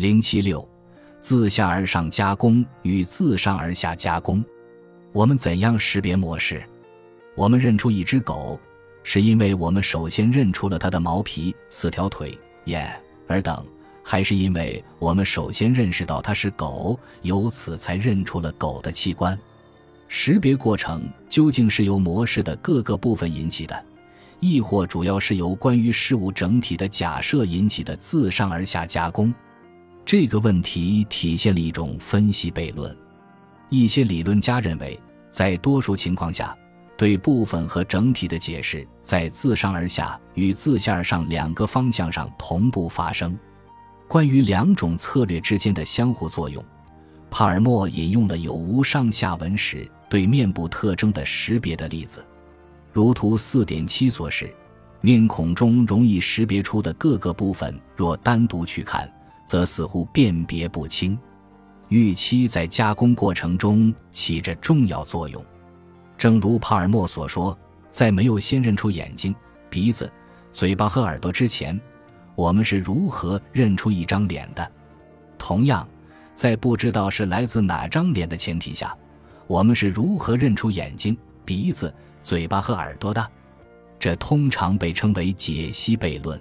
零七六，自下而上加工与自上而下加工，我们怎样识别模式？我们认出一只狗，是因为我们首先认出了它的毛皮、四条腿、眼、耳等，还是因为我们首先认识到它是狗，由此才认出了狗的器官？识别过程究竟是由模式的各个部分引起的？亦或主要是由关于事物整体的假设引起的自上而下加工，这个问题体现了一种分析悖论。一些理论家认为，在多数情况下，对部分和整体的解释在自上而下与自下而上两个方向上同步发生。关于两种策略之间的相互作用，帕尔默引用了有无上下文时对面部特征的识别的例子。如图四点七所示，面孔中容易识别出的各个部分，若单独去看，则似乎辨别不清。预期在加工过程中起着重要作用。正如帕尔默所说，在没有先认出眼睛、鼻子、嘴巴和耳朵之前，我们是如何认出一张脸的？同样，在不知道是来自哪张脸的前提下，我们是如何认出眼睛、鼻子？嘴巴和耳朵的，这通常被称为解析悖论。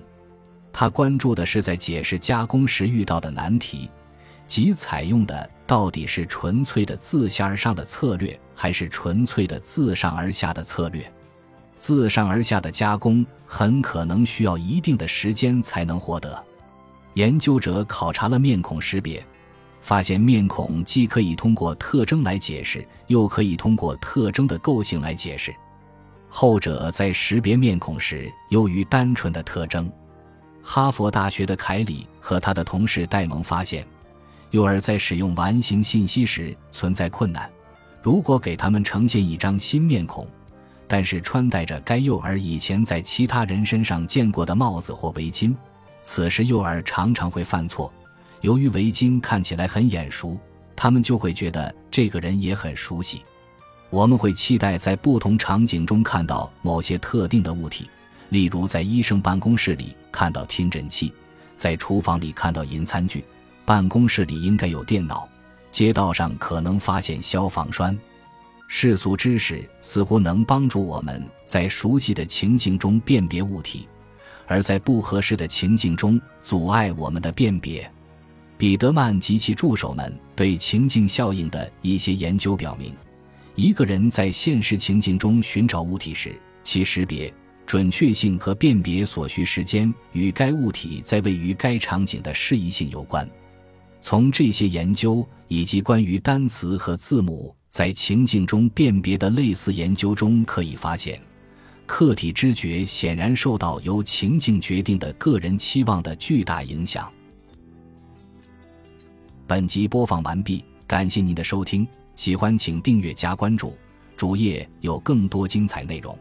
他关注的是在解释加工时遇到的难题，即采用的到底是纯粹的自下而上的策略，还是纯粹的自上而下的策略。自上而下的加工很可能需要一定的时间才能获得。研究者考察了面孔识别，发现面孔既可以通过特征来解释，又可以通过特征的构性来解释。后者在识别面孔时优于单纯的特征。哈佛大学的凯里和他的同事戴蒙发现，幼儿在使用完形信息时存在困难。如果给他们呈现一张新面孔，但是穿戴着该幼儿以前在其他人身上见过的帽子或围巾，此时幼儿常常会犯错。由于围巾看起来很眼熟，他们就会觉得这个人也很熟悉。我们会期待在不同场景中看到某些特定的物体，例如在医生办公室里看到听诊器，在厨房里看到银餐具，办公室里应该有电脑，街道上可能发现消防栓。世俗知识似乎能帮助我们在熟悉的情境中辨别物体，而在不合适的情境中阻碍我们的辨别。彼得曼及其助手们对情境效应的一些研究表明。一个人在现实情境中寻找物体时，其识别准确性和辨别所需时间与该物体在位于该场景的适宜性有关。从这些研究以及关于单词和字母在情境中辨别的类似研究中可以发现，客体知觉显然受到由情境决定的个人期望的巨大影响。本集播放完毕，感谢您的收听。喜欢请订阅加关注，主页有更多精彩内容。